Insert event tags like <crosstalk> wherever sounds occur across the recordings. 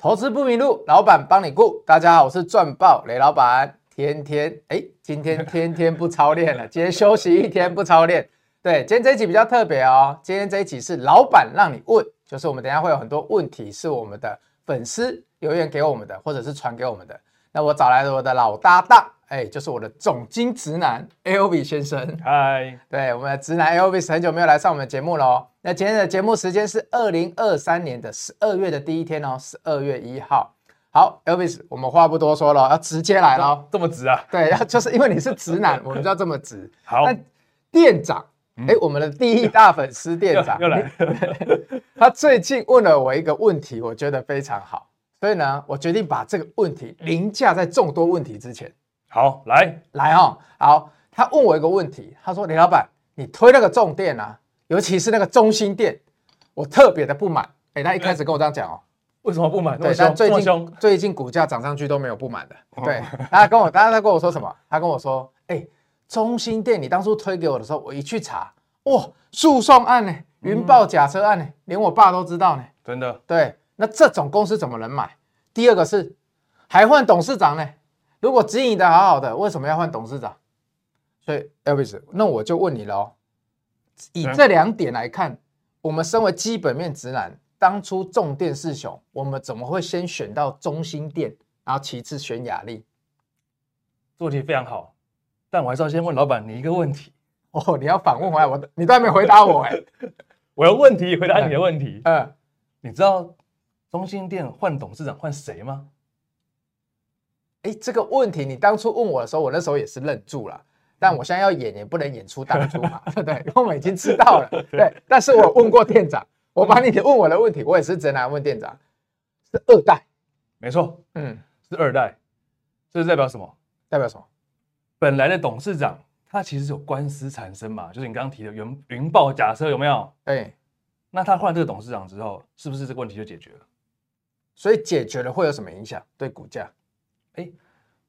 投资不迷路，老板帮你顾。大家好，我是赚爆雷老板。天天哎，今天天天不操练了，<laughs> 今天休息一天不操练。对，今天这一集比较特别哦。今天这一集是老板让你问，就是我们等一下会有很多问题是我们的粉丝留言给我们的，或者是传给我们的。那我找来了我的老搭档，哎，就是我的总经直男 Elvis 先生。嗨，对，我们的直男 Elvis 很久没有来上我们的节目了哦。那今天的节目时间是二零二三年的十二月的第一天哦，十二月一号。好，Elvis，我们话不多说了，要直接来了。这么直啊？对，要就是因为你是直男，我们就要这么直。好，那店长，哎、嗯，我们的第一大粉丝店长又，<laughs> 又来了。<laughs> 他最近问了我一个问题，我觉得非常好。所以呢，我决定把这个问题凌驾在众多问题之前。好，来来哦，好。他问我一个问题，他说：“李老板，你推那个重电啊，尤其是那个中心电，我特别的不满。”哎，他一开始跟我这样讲哦，为什么不满？对，但最近最近股价涨上去都没有不满的。对，他跟我，他他跟我说什么？他跟我说：“哎，中心电，你当初推给我的时候，我一去查，哇，诉讼案呢，云豹假车案呢，连我爸都知道呢。”真的？对。那这种公司怎么能买？第二个是还换董事长呢？如果经营的好好的，为什么要换董事长？所以，Elvis，那我就问你了哦。以这两点来看，我们身为基本面直男，当初重电四雄，我们怎么会先选到中心电，然后其次选雅力？这问题非常好，但我还是要先问老板你一个问题。哦，你要反问回来，我你都还没回答我哎。<laughs> 我有问题回答你的问题。嗯，嗯你知道？中心电换董事长换谁吗？哎，这个问题你当初问我的时候，我那时候也是愣住了。但我现在要演，也不能演出当初嘛，对不对？因为我们已经知道了。<laughs> 对，但是我问过店长，我把你问我的问题，我也是直男问店长，是二代，没错，嗯，是二代，这是代表什么？代表什么？本来的董事长他其实有官司产生嘛，就是你刚刚提的云云豹假车有没有？对，那他换这个董事长之后，是不是这个问题就解决了？所以解决了会有什么影响？对股价？哎，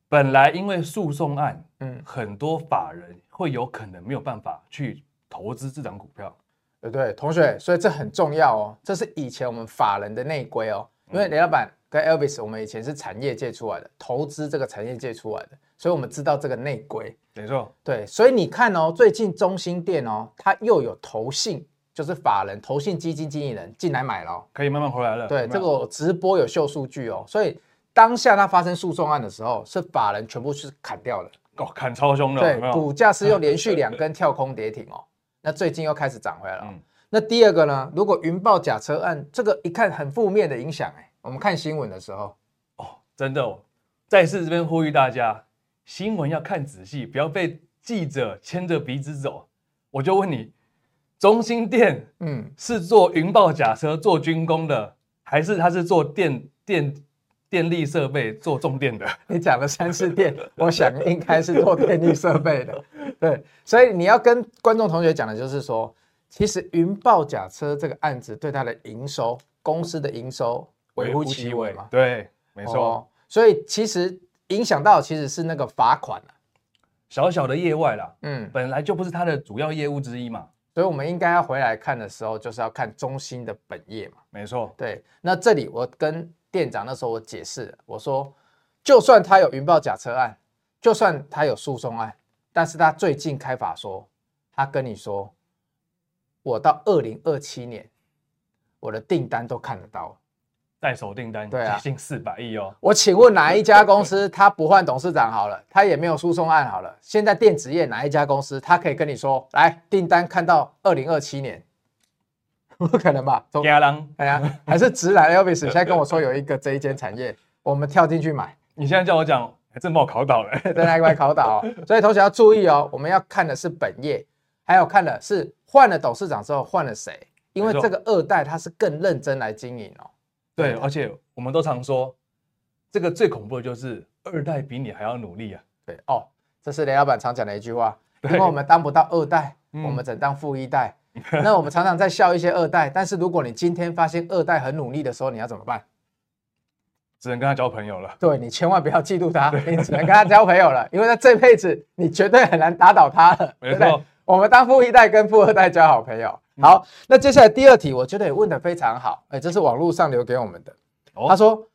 本来因为诉讼案，嗯，很多法人会有可能没有办法去投资这张股票，对对，同学，所以这很重要哦。这是以前我们法人的内规哦。因为雷老板跟 Elvis，我们以前是产业界出来的，投资这个产业界出来的，所以我们知道这个内规。没错，对，所以你看哦，最近中心店哦，它又有投信。就是法人、投信基金经理人进来买了，可以慢慢回来了。对，这个直播有秀数据哦，所以当下它发生诉讼案的时候，是法人全部是砍掉了，哦，砍超凶的。对，股价是又连续两根跳空跌停哦，那最近又开始涨回来了。那第二个呢？如果云豹假车案，这个一看很负面的影响，哎，我们看新闻的时候，哦，真的哦，再次这边呼吁大家，新闻要看仔细，不要被记者牵着鼻子走。我就问你。中兴电，嗯，是做云豹假车、做军工的，还是他是做电电电力设备、做重电的？<laughs> 你讲了三次电，<laughs> 我想应该是做电力设备的。<laughs> 对，所以你要跟观众同学讲的就是说，其实云豹假车这个案子对它的营收、公司的营收微乎其微嘛。对，没错、哦。所以其实影响到其实是那个罚款、啊、小小的业外啦。嗯，本来就不是它的主要业务之一嘛。所以，我们应该要回来看的时候，就是要看中心的本业嘛。没错，对。那这里我跟店长那时候我解释，我说，就算他有云豹假车案，就算他有诉讼案，但是他最近开法说，他跟你说，我到二零二七年，我的订单都看得到。在手订单对啊，接近四百亿哦。我请问哪一家公司他不换董事长好了，他也没有诉讼案好了。现在电子业哪一家公司他可以跟你说，来订单看到二零二七年？<laughs> 不可能吧？哎呀，<laughs> 还是直男 Elvis 现在跟我说有一个这一间产业，<laughs> 我们跳进去买。你现在叫我讲，还真把我考倒了，在那一块考倒。所以同学要注意哦，我们要看的是本业，还有看的是换了董事长之后换了谁，因为这个二代他是更认真来经营哦。对，而且我们都常说，这个最恐怖的就是二代比你还要努力啊。对哦，这是雷老板常讲的一句话。因为我们当不到二代，嗯、我们只能当富一代。<laughs> 那我们常常在笑一些二代，但是如果你今天发现二代很努力的时候，你要怎么办？只能跟他交朋友了。对，你千万不要嫉妒他，你只能跟他交朋友了，因为在这辈子你绝对很难打倒他了。没错，对对，我们当富一代跟富二代交好朋友。好，那接下来第二题，我觉得也问得非常好。哎，这是网络上留给我们的。他说：“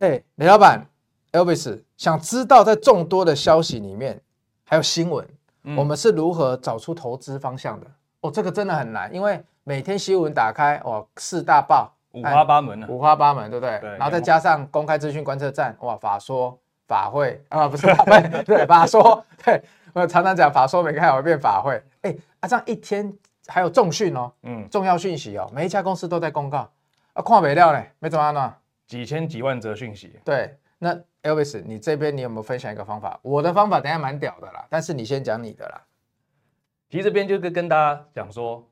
哎，雷老板，Elvis 想知道在众多的消息里面，还有新闻，嗯、我们是如何找出投资方向的？哦，这个真的很难，因为每天新闻打开，哦，四大报五花八门、啊、五花八门，对不对？对，然后再加上公开资讯观测站，哇，法说法会啊，不是 <laughs> 法会，对，法说，对，我常常讲法说没开会变法会，哎，啊，这样一天还有重讯哦，嗯，重要讯息哦，每一家公司都在公告，啊，看没料呢，没怎么样呢。几千几万则讯息，对，那 Elvis，你这边你有没有分享一个方法？我的方法等下蛮屌的啦，但是你先讲你的啦。其实这边就跟跟大家讲说，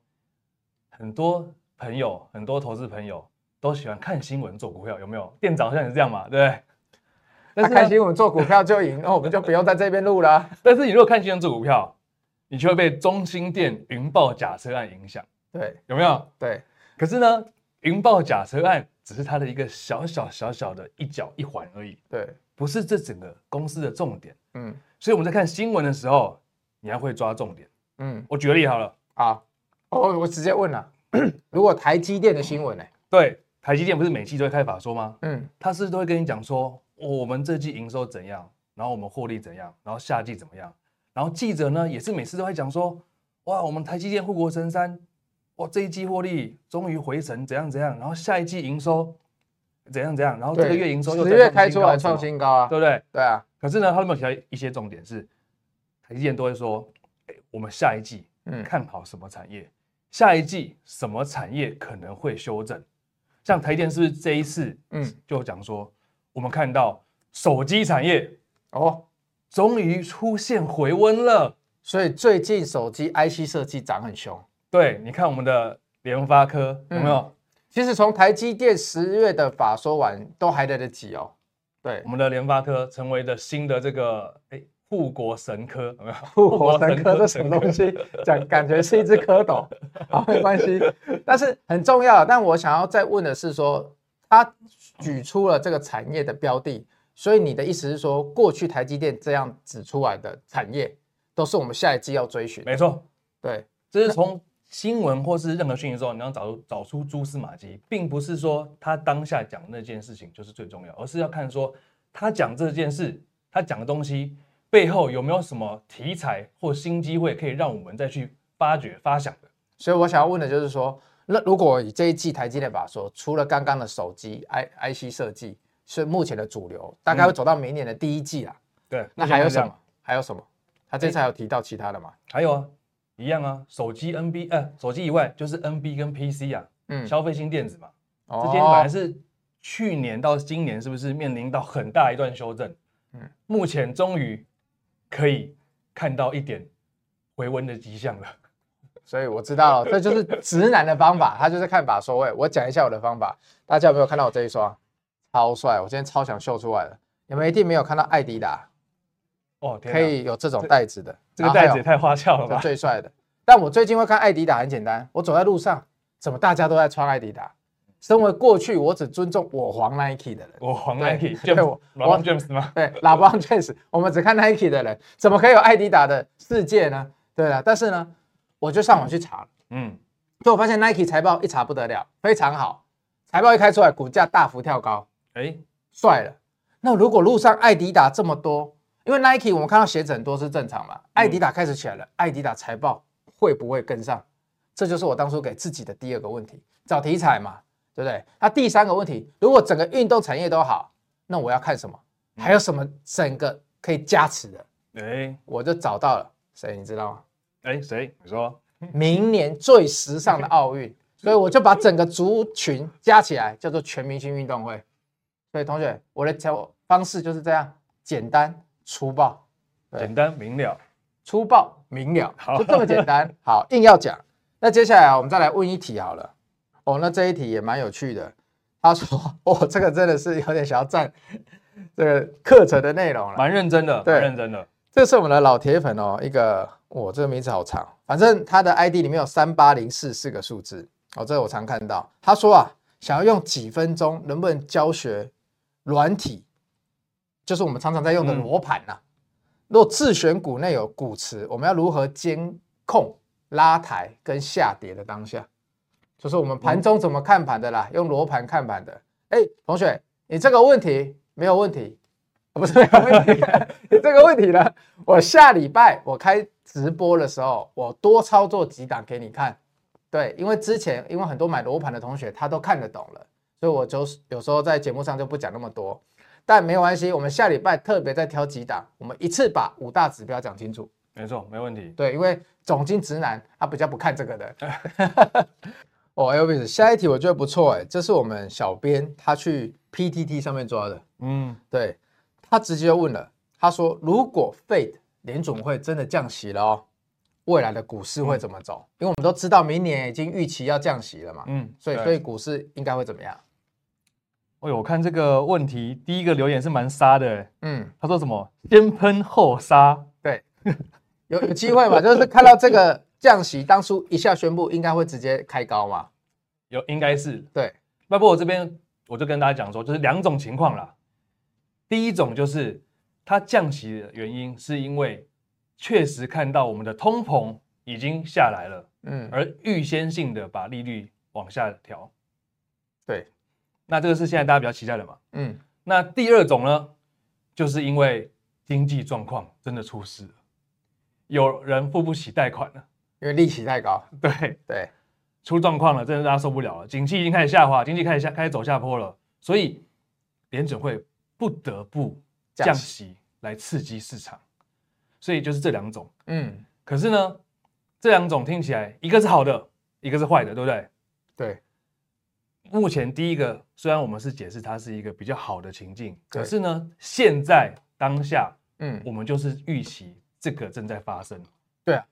很多朋友，很多投资朋友都喜欢看新闻做股票，有没有？店长好像也是这样嘛，对不对？<laughs> 但是、啊、看新闻做股票就赢，那我们就不用在这边录了。但是你如果看新闻做股票，你就会被中心店云爆假车案影响，对，有没有？对。可是呢，云爆假车案。只是它的一个小小小小的一角一环而已，对，不是这整个公司的重点，嗯，所以我们在看新闻的时候，你还会抓重点，嗯，我举个例好了，好，哦，我直接问了，<clears throat> 如果台积电的新闻呢？对，台积电不是每期都会开法说吗？嗯，他是都会跟你讲说，哦，我们这季营收怎样，然后我们获利怎样，然后下季怎么样，然后记者呢也是每次都会讲说，哇，我们台积电护国神山。哇，这一季获利终于回神，怎样怎样？然后下一季营收怎样怎样？然后这个月营收又十月开出来创新高啊，对不对？对啊。可是呢，他们提到一些重点是，台积电都会说，哎，我们下一季看好什么产业？嗯、下一季什么产业可能会修正？像台积电是不是这一次，嗯，就讲说，我们看到手机产业哦，终于出现回温了，所以最近手机 IC 设计涨很凶。对，你看我们的联发科有没有？嗯、其实从台积电十月的法说完都还来得及哦。对，我们的联发科成为了新的这个哎护国神科，有没有？护国神科是什么东西？讲感觉是一只蝌蚪，<laughs> 好，没关系。但是很重要。但我想要再问的是说，他举出了这个产业的标的，所以你的意思是说，过去台积电这样指出来的产业，都是我们下一季要追寻？没错，对，这是从。新闻或是任何讯息之后，你要找出找出蛛丝马迹，并不是说他当下讲那件事情就是最重要，而是要看说他讲这件事，他讲的东西背后有没有什么题材或新机会可以让我们再去发掘发想的。所以我想要问的就是说，那如果以这一季台积电法说，除了刚刚的手机 I IC 设计是目前的主流，大概会走到明年的第一季啦。对，那还有什么？还有什么？他这次还有提到其他的吗？还有啊。一样啊，手机 NB，呃，手机以外就是 NB 跟 PC 啊，嗯，消费性电子嘛，哦，这些本来是去年到今年是不是面临到很大一段修正？嗯，目前终于可以看到一点回温的迹象了。所以我知道了，<laughs> 这就是直男的方法，他就是看法说位。我讲一下我的方法，大家有没有看到我这一双？超帅，我今天超想秀出来了。你们一定没有看到艾迪达。哦，可以有这种袋子的，这个袋子也太花俏了吧！最帅的。但我最近会看艾迪达，很简单，我走在路上，怎么大家都在穿艾迪达？身为过去我只尊重我黄 Nike 的人，我黄 Nike，对我老黄 James 吗？对，老黄 <laughs> James，我们只看 Nike 的人，怎么可以有艾迪达的世界呢？对了，但是呢，我就上网去查了，嗯，所以我发现 Nike 财报一查不得了，非常好，财报一开出来，股价大幅跳高，哎，帅了。那如果路上艾迪达这么多？因为 Nike 我们看到鞋子很多是正常嘛，艾迪达开始起来了，艾迪达财报会不会跟上？这就是我当初给自己的第二个问题，找题材嘛，对不对？那第三个问题，如果整个运动产业都好，那我要看什么？还有什么整个可以加持的？哎，我就找到了，谁你知道吗？哎，谁？你说 <laughs> 明年最时尚的奥运，所以我就把整个族群加起来叫做全明星运动会。所以同学，我的教方式就是这样简单。粗暴，简单明了，粗暴明了，好，就这么简单。好，硬要讲，那接下来我们再来问一题好了。哦，那这一题也蛮有趣的。他说：“哦，这个真的是有点想要占这个课程的内容了，蛮认真的，对，认真的。这是我们的老铁粉哦，一个，哦，这个名字好长，反正他的 ID 里面有三八零四四个数字。哦，这个我常看到。他说啊，想要用几分钟，能不能教学软体？”就是我们常常在用的罗盘呐。若自选股内有股池，我们要如何监控拉抬跟下跌的当下？就是我们盘中怎么看盘的啦？用罗盘看盘的。哎，同学，你这个问题没有问题，不是没有问题，<laughs> 你这个问题呢，我下礼拜我开直播的时候，我多操作几档给你看。对，因为之前因为很多买罗盘的同学他都看得懂了，所以我就有时候在节目上就不讲那么多。但没有关系，我们下礼拜特别再挑几档，我们一次把五大指标讲清楚。没错，没问题。对，因为总经直男他比较不看这个的。<laughs> 哦，Elvis，下一题我觉得不错哎，这是我们小编他去 PTT 上面抓的。嗯，对，他直接问了，他说如果 Fed 联总会真的降息了哦，未来的股市会怎么走？嗯、因为我们都知道明年已经预期要降息了嘛。嗯，所以所以股市应该会怎么样？哎呦，我看这个问题第一个留言是蛮杀的。嗯，他说什么？先喷后杀？对，有有机会嘛？就是看到这个。降息当初一下宣布，应该会直接开高嘛？有，应该是对。那不过我这边我就跟大家讲说，就是两种情况啦。第一种就是它降息的原因，是因为确实看到我们的通膨已经下来了，嗯，而预先性的把利率往下调。对，那这个是现在大家比较期待的嘛？嗯。那第二种呢，就是因为经济状况真的出事了，有人付不起贷款了。因为利息太高，对对，出状况了，真的大家受不了了。景气已经开始下滑，经济开始下开始走下坡了，所以联准会不得不降息来刺激市场。所以就是这两种，嗯。可是呢，这两种听起来一个是好的，一个是坏的，对不对？对。目前第一个虽然我们是解释它是一个比较好的情境，可是呢，现在当下，嗯，我们就是预期这个正在发生。对啊。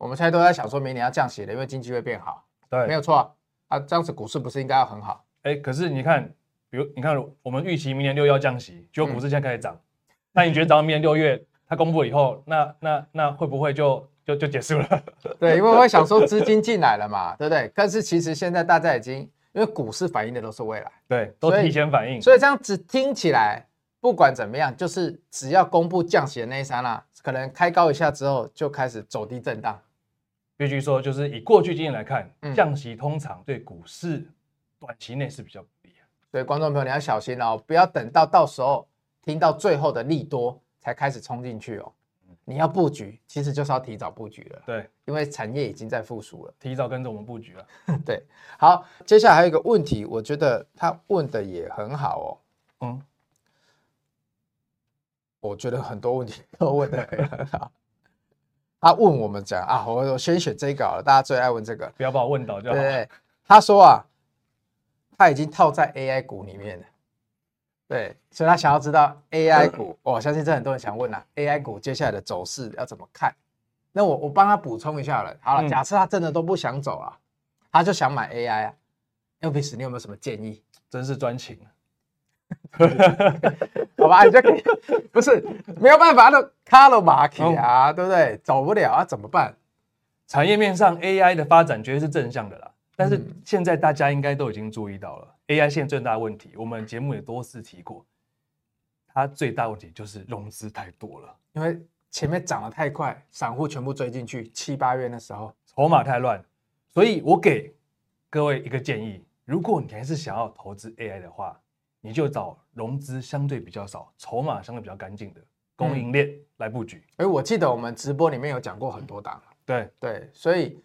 我们现在都在想，说明年要降息了，因为经济会变好。对，没有错啊。啊，这样子股市不是应该要很好？哎，可是你看，比如你看，我们预期明年六月要降息，结果股市现在开始涨。那、嗯、你觉得涨到明年六月它公布了以后，那那那会不会就就就结束了？<laughs> 对，因为我会想说资金进来了嘛，对不对？但是其实现在大家已经，因为股市反映的都是未来，对，都提前反应。所以这样子听起来，不管怎么样，就是只要公布降息的那一刹那，可能开高一下之后，就开始走低震荡。必须说，就是以过去经验来看，降息通常对股市短期内是比较不利的。所以观众朋友你要小心哦，不要等到到时候听到最后的利多才开始冲进去哦。你要布局，其实就是要提早布局了。对，因为产业已经在复苏了，提早跟着我们布局了。<laughs> 对，好，接下来还有一个问题，我觉得他问的也很好哦。嗯，我觉得很多问题都问的很好。他问我们讲啊，我我先选这个好了，大家最爱问这个，不要把我问倒就好。对，他说啊，他已经套在 AI 股里面了，对，所以他想要知道 AI 股，我 <coughs> 相信这很多人想问啊，AI 股接下来的走势要怎么看？那我我帮他补充一下了。好了，假设他真的都不想走啊，他就想买 AI 啊，Elvis，你有没有什么建议？真是专情。<laughs> 好吧，你就可以不是没有办法的卡了马克啊，对不对？走不了啊，怎么办？产业面上 AI 的发展绝对是正向的啦，但是现在大家应该都已经注意到了、嗯、AI 现在最大的问题，我们节目也多次提过，它最大问题就是融资太多了，因为前面涨得太快，散户全部追进去，七八月那时候筹码太乱，所以我给各位一个建议，如果你还是想要投资 AI 的话。你就找融资相对比较少、筹码相对比较干净的供应链来布局。哎、嗯，我记得我们直播里面有讲过很多档。对对，所以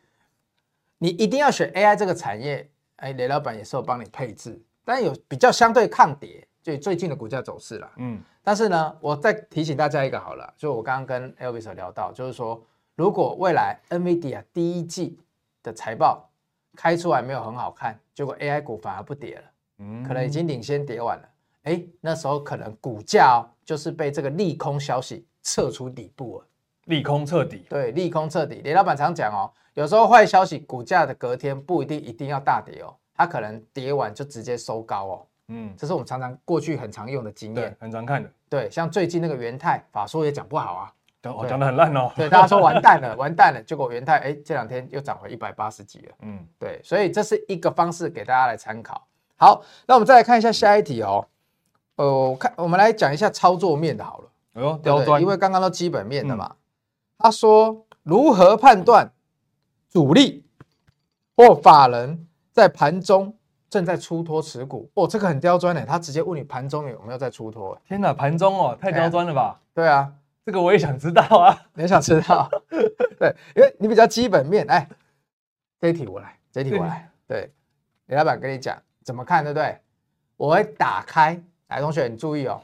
你一定要选 AI 这个产业。哎，雷老板也是有帮你配置，但有比较相对抗跌，就最近的股价走势啦。嗯，但是呢，我再提醒大家一个好了，就我刚刚跟 Elvis 聊到，就是说，如果未来 NVIDIA 第一季的财报开出来没有很好看，结果 AI 股反而不跌了。可能已经领先跌完了，哎，那时候可能股价哦，就是被这个利空消息撤出底部了，利空彻底。对，利空彻底。李老板常讲哦，有时候坏消息，股价的隔天不一定一定要大跌哦，它可能跌完就直接收高哦。嗯，这是我们常常过去很常用的经验，很常看的。对，像最近那个元泰法说也讲不好啊，讲讲的很烂哦。对，大家说完蛋了，<laughs> 完蛋了，结果元泰哎这两天又涨回一百八十几了。嗯，对，所以这是一个方式给大家来参考。好，那我们再来看一下下一题哦。呃，我看我们来讲一下操作面的好了。哎呦，刁钻，因为刚刚都基本面的嘛。嗯、他说如何判断主力或法人在盘中正在出脱持股哦，这个很刁钻的，他直接问你盘中有没有在出脱？天哪，盘中哦，太刁钻了吧？对啊，这个我也想知道啊，你也想知道？<laughs> 对，因为你比较基本面，哎，这一题我来，这一题我来，对，李老板跟你讲怎么看，对不对？我会打开，来，同学你注意哦，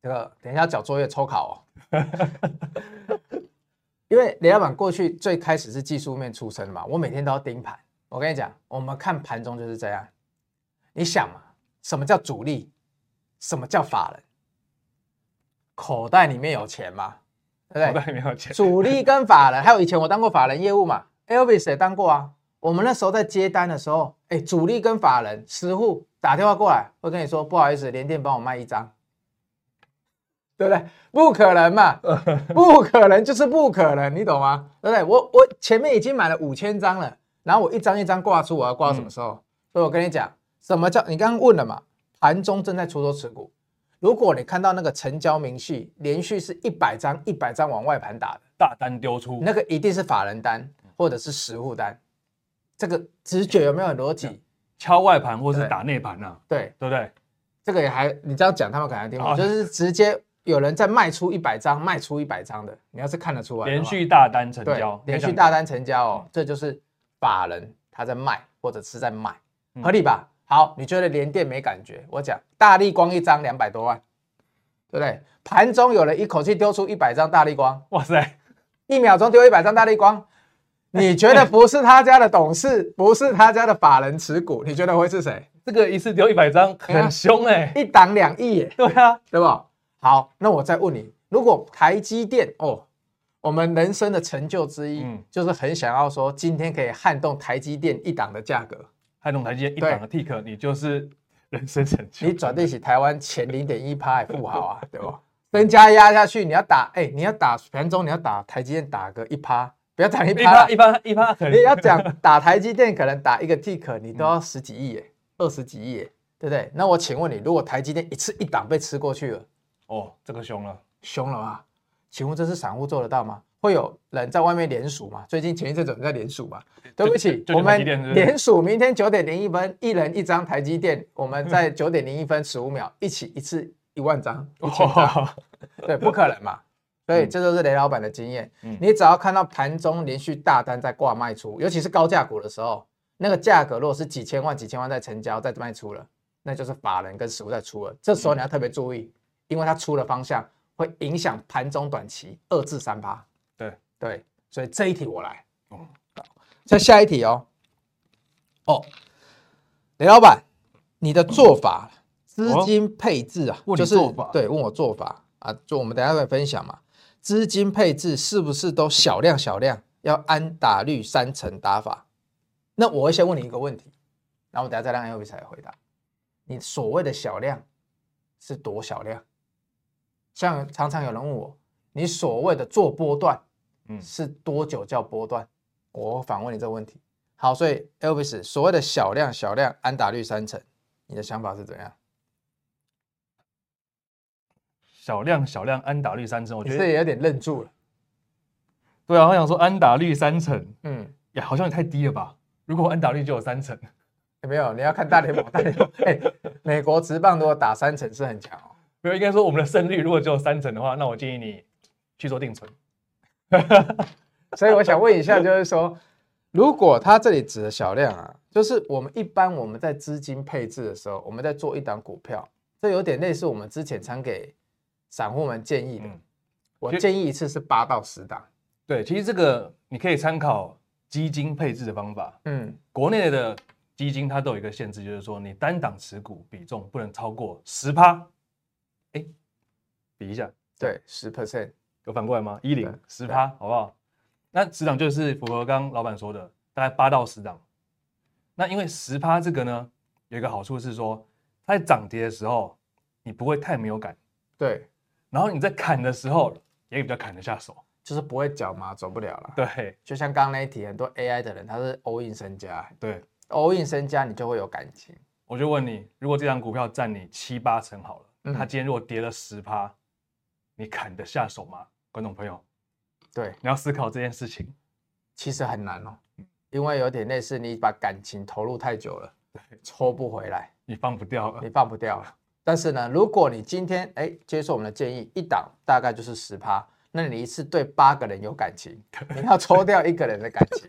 这个等一下交作业抽考哦，<laughs> 因为李老板过去最开始是技术面出身的嘛，我每天都要盯盘。我跟你讲，我们看盘中就是这样。你想嘛，什么叫主力？什么叫法人？口袋里面有钱嘛？对不对？口袋里面有钱。主力跟法人，还有以前我当过法人业务嘛，Elvis 也当过啊。我们那时候在接单的时候，哎，主力跟法人实户打电话过来，会跟你说不好意思，联电帮我卖一张，对不对？不可能嘛，<laughs> 不可能就是不可能，你懂吗？对不对？我我前面已经买了五千张了。然后我一张一张挂出，我要挂到什么时候？嗯、所以我跟你讲，什么叫你刚刚问了嘛？盘中正在出脱持股，如果你看到那个成交明细连续是一百张一百张往外盘打的大单丢出，那个一定是法人单或者是实户单。这个直觉有没有很逻辑？敲外盘或是打内盘呢？对对不对？这个也还你这样讲，他们可能听不懂，就是直接有人在卖出一百张，卖出一百张的，你要是看得出来，连续大单成交，连续大单成交哦，这就是。法人他在卖或者是在买，合理吧？好，你觉得联电没感觉？我讲大立光一张两百多万，对不对？盘中有人一口气丢出一百张大立光，哇塞，一秒钟丢一百张大立光，<laughs> 你觉得不是他家的董事，<laughs> 不是他家的法人持股，你觉得会是谁？这个一次丢一百张很凶哎，<laughs> 一档两亿耶，对啊，对吧？好，那我再问你，如果台积电哦。我们人生的成就之一，嗯，就是很想要说，今天可以撼动台积电一档的价格，撼动台积电一档的 tick，你就是人生成就。你转对起台湾前零点一趴富豪啊，对吧？身家压下去，你要打，哎，你要打盘中，你要打台积电打个一趴，不要讲一趴，一趴一趴，你要讲 <laughs> 打台积电，可能打一个 tick，你都要十几亿耶，二十几亿耶，对不对？那我请问你，如果台积电一次一档被吃过去了，哦，这个凶了，凶了吧？请问这是散户做得到吗？会有人在外面连署吗？最近前一阵子在连署吗？对不起，我们连署，明天九点零一分，一人一张台积电，我们在 <laughs> 九点零一分十五秒一起一次一万张，一千张，对，不可能嘛。所以这就是雷老板的经验。你只要看到盘中连续大单在挂卖出，尤其是高价股的时候，那个价格如果是几千万、几千万在成交、在卖出了，那就是法人跟实物在出了。这时候你要特别注意，因为它出的方向。会影响盘中短期二至三趴，对对，所以这一题我来，哦，再下一题哦，哦，雷老板，你的做法，资金配置啊，就是对，问我做法啊，就我们等下再分享嘛，资金配置是不是都小量小量，要安打率三成打法？那我会先问你一个问题，然后我等下再让 Elvis 来回答，你所谓的小量是多小量？像常常有人问我，你所谓的做波段，嗯，是多久叫波段？我反问你这个问题。好，所以 Elvis 所谓的小量小量安打率三成，你的想法是怎样？小量小量安打率三成，我觉得这也有点愣住了。对啊，我想说安打率三成，嗯，呀，好像也太低了吧？如果安打率就有三成，有没有，你要看大联盟，大联盟，哎，美国职棒如果打三成是很强哦。没有，应该说我们的胜率如果只有三成的话，那我建议你去做定存。<laughs> 所以我想问一下，就是说，如果他这里指的小量啊，就是我们一般我们在资金配置的时候，我们在做一档股票，这有点类似我们之前常给散户们建议的。嗯、我建议一次是八到十档。对，其实这个你可以参考基金配置的方法。嗯，国内的基金它都有一个限制，就是说你单档持股比重不能超过十趴。哎，比一下，对，十 percent 有反过来吗？一零十趴，好不好？那十档就是符合刚刚老板说的，大概八到十档。那因为十趴这个呢，有一个好处是说，它在涨跌的时候，你不会太没有感。对，然后你在砍的时候，也比较砍得下手，就是不会脚麻走不了了。对，就像刚刚那一题，很多 AI 的人他是 all in 身家，对，all in 身家你就会有感情。我就问你，如果这张股票占你七八成好了。它今天如果跌了十趴，你砍得下手吗？观众朋友，对，你要思考这件事情，其实很难哦，因为有点类似你把感情投入太久了，抽不回来，你放不掉了，你放不掉了。但是呢，如果你今天哎接受我们的建议，一档大概就是十趴，那你一次对八个人有感情，<laughs> 你要抽掉一个人的感情，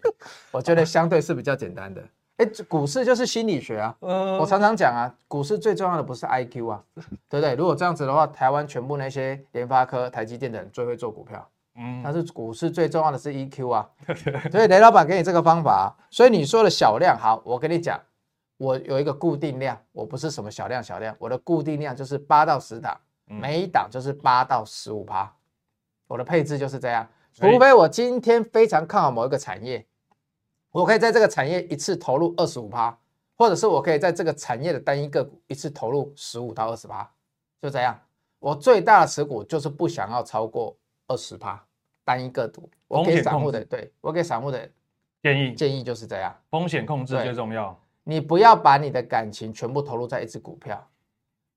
我觉得相对是比较简单的。哎，股市就是心理学啊，嗯、我常常讲啊，股市最重要的不是 IQ 啊，对不对？如果这样子的话，台湾全部那些联发科、台积电的人最会做股票。嗯，但是股市最重要的是 EQ 啊，<laughs> 所以雷老板给你这个方法，所以你说的小量好，我跟你讲，我有一个固定量，我不是什么小量小量，我的固定量就是八到十档，每一档就是八到十五趴，我的配置就是这样，除非我今天非常看好某一个产业，我可以在这个产业一次投入二十五趴，或者是我可以在这个产业的单一个股一次投入十五到二十趴，就这样，我最大的持股就是不想要超过。二十趴单一个股，我给散户的，对，我给散户的建议建议就是这样，风险控制最重要。你不要把你的感情全部投入在一只股票，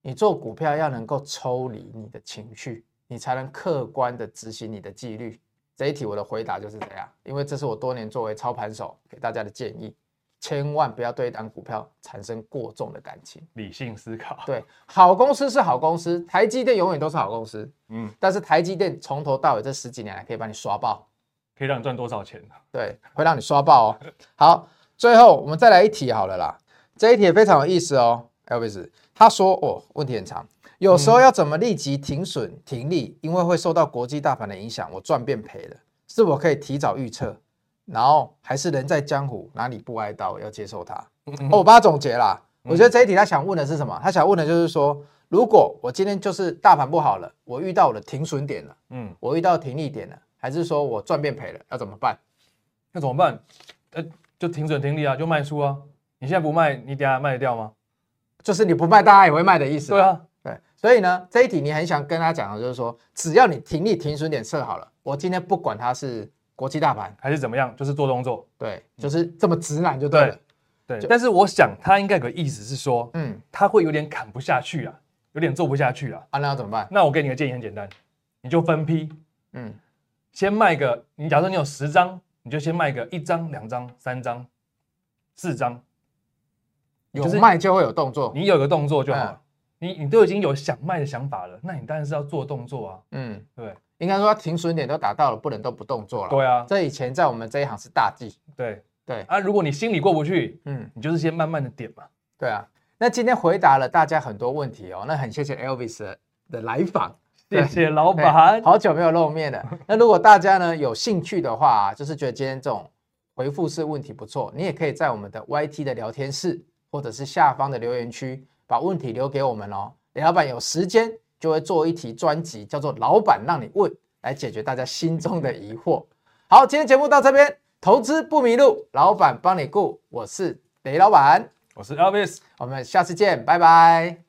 你做股票要能够抽离你的情绪，你才能客观的执行你的纪律。这一题我的回答就是这样，因为这是我多年作为操盘手给大家的建议。千万不要对一档股票产生过重的感情，理性思考。对，好公司是好公司，台积电永远都是好公司。嗯，但是台积电从头到尾这十几年来可以把你刷爆，可以让你赚多少钱？对，会让你刷爆哦。好，最后我们再来一题好了啦，这一题也非常有意思哦。Elvis 他说哦，问题很长，有时候要怎么立即停损停利？因为会受到国际大盘的影响，我赚变赔了，是否可以提早预测？然后还是人在江湖，哪里不挨刀，要接受它。哦，我把它总结啦。我觉得这一题他想问的是什么？他想问的就是说，如果我今天就是大盘不好了，我遇到我的停损点了，嗯，我遇到停利点了，还是说我赚变赔了，要怎么办？那怎么办？呃，就停损停利啊，就卖出啊。你现在不卖，你等下卖得掉吗？就是你不卖，大家也会卖的意思。对啊，对。所以呢，这一题你很想跟他讲的就是说，只要你停利停损点设好了，我今天不管它是。国际大盘还是怎么样，就是做动作，对，就是这么直男就对了，对。对，但是我想他应该有个意思是说，嗯，他会有点砍不下去啊，有点做不下去啊，啊，那要怎么办？那我给你个建议很简单，你就分批，嗯，先卖个，你假设你有十张，你就先卖个一张、两张、三张、四张，有卖就会有动作，你有个动作就好了，你你都已经有想卖的想法了，那你当然是要做动作啊，嗯，对。应该说，停损点都达到了，不能都不动作了。对啊，这以前在我们这一行是大忌。对对啊，如果你心里过不去，嗯，你就是先慢慢的点嘛。对啊，那今天回答了大家很多问题哦，那很谢谢 Elvis 的来访，<laughs> 谢谢老板，好久没有露面了。<laughs> 那如果大家呢有兴趣的话，就是觉得今天这种回复式问题不错，你也可以在我们的 YT 的聊天室或者是下方的留言区把问题留给我们哦。李老板有时间。就会做一题专辑，叫做“老板让你问”，来解决大家心中的疑惑。<laughs> 好，今天节目到这边，投资不迷路，老板帮你顾。我是雷老板，我是 Elvis，我们下次见，拜拜。